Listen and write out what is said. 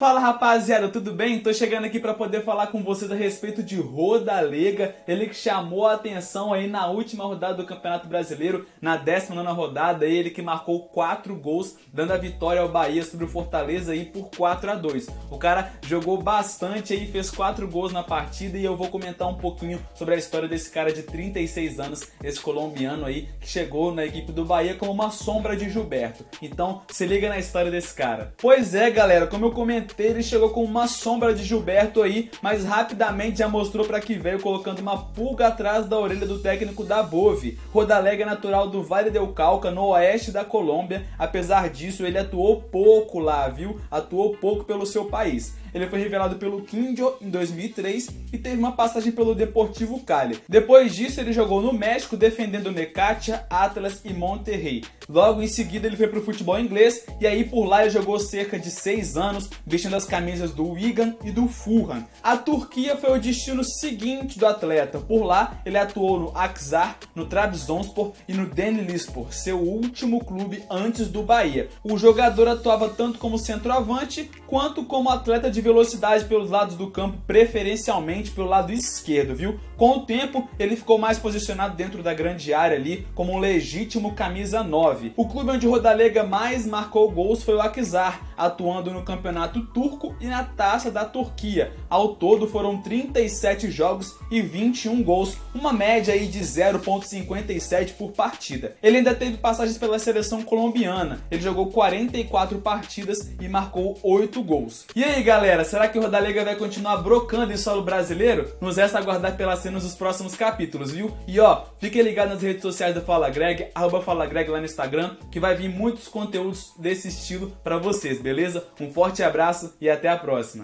Fala rapaziada, tudo bem? Tô chegando aqui para poder falar com vocês a respeito de Rodalega, ele que chamou a atenção aí na última rodada do Campeonato Brasileiro, na 19 rodada, ele que marcou 4 gols, dando a vitória ao Bahia sobre o Fortaleza aí por 4 a 2. O cara jogou bastante aí, fez 4 gols na partida e eu vou comentar um pouquinho sobre a história desse cara de 36 anos, esse colombiano aí, que chegou na equipe do Bahia como uma sombra de Gilberto. Então, se liga na história desse cara. Pois é, galera, como eu comentei ele chegou com uma sombra de Gilberto aí, mas rapidamente já mostrou para que veio colocando uma pulga atrás da orelha do técnico da Bove. Rodalega é natural do Vale del Cauca, no oeste da Colômbia. Apesar disso, ele atuou pouco lá, viu? Atuou pouco pelo seu país. Ele foi revelado pelo Quindio em 2003 e teve uma passagem pelo Deportivo Cali. Depois disso, ele jogou no México defendendo Necaxa, Atlas e Monterrey. Logo em seguida, ele foi para o futebol inglês e aí por lá ele jogou cerca de seis anos, vestindo as camisas do Wigan e do Fulham. A Turquia foi o destino seguinte do atleta. Por lá, ele atuou no Aksar, no Trabzonspor e no Denizlispor, seu último clube antes do Bahia. O jogador atuava tanto como centroavante quanto como atleta de de velocidade pelos lados do campo, preferencialmente pelo lado esquerdo, viu? Com o tempo, ele ficou mais posicionado dentro da grande área ali, como um legítimo camisa 9. O clube onde Rodalega mais marcou gols foi o Akizar, atuando no campeonato turco e na taça da Turquia. Ao todo foram 37 jogos e 21 gols, uma média aí de 0.57 por partida. Ele ainda teve passagens pela seleção colombiana. Ele jogou 44 partidas e marcou 8 gols. E aí, galera, será que o Rodalega vai continuar brocando em solo brasileiro? Nos resta aguardar pelas cenas dos próximos capítulos, viu? E ó, fique ligado nas redes sociais do Fala Greg, arroba Fala Greg lá no Instagram, que vai vir muitos conteúdos desse estilo para vocês, beleza? Um forte abraço e até a próxima.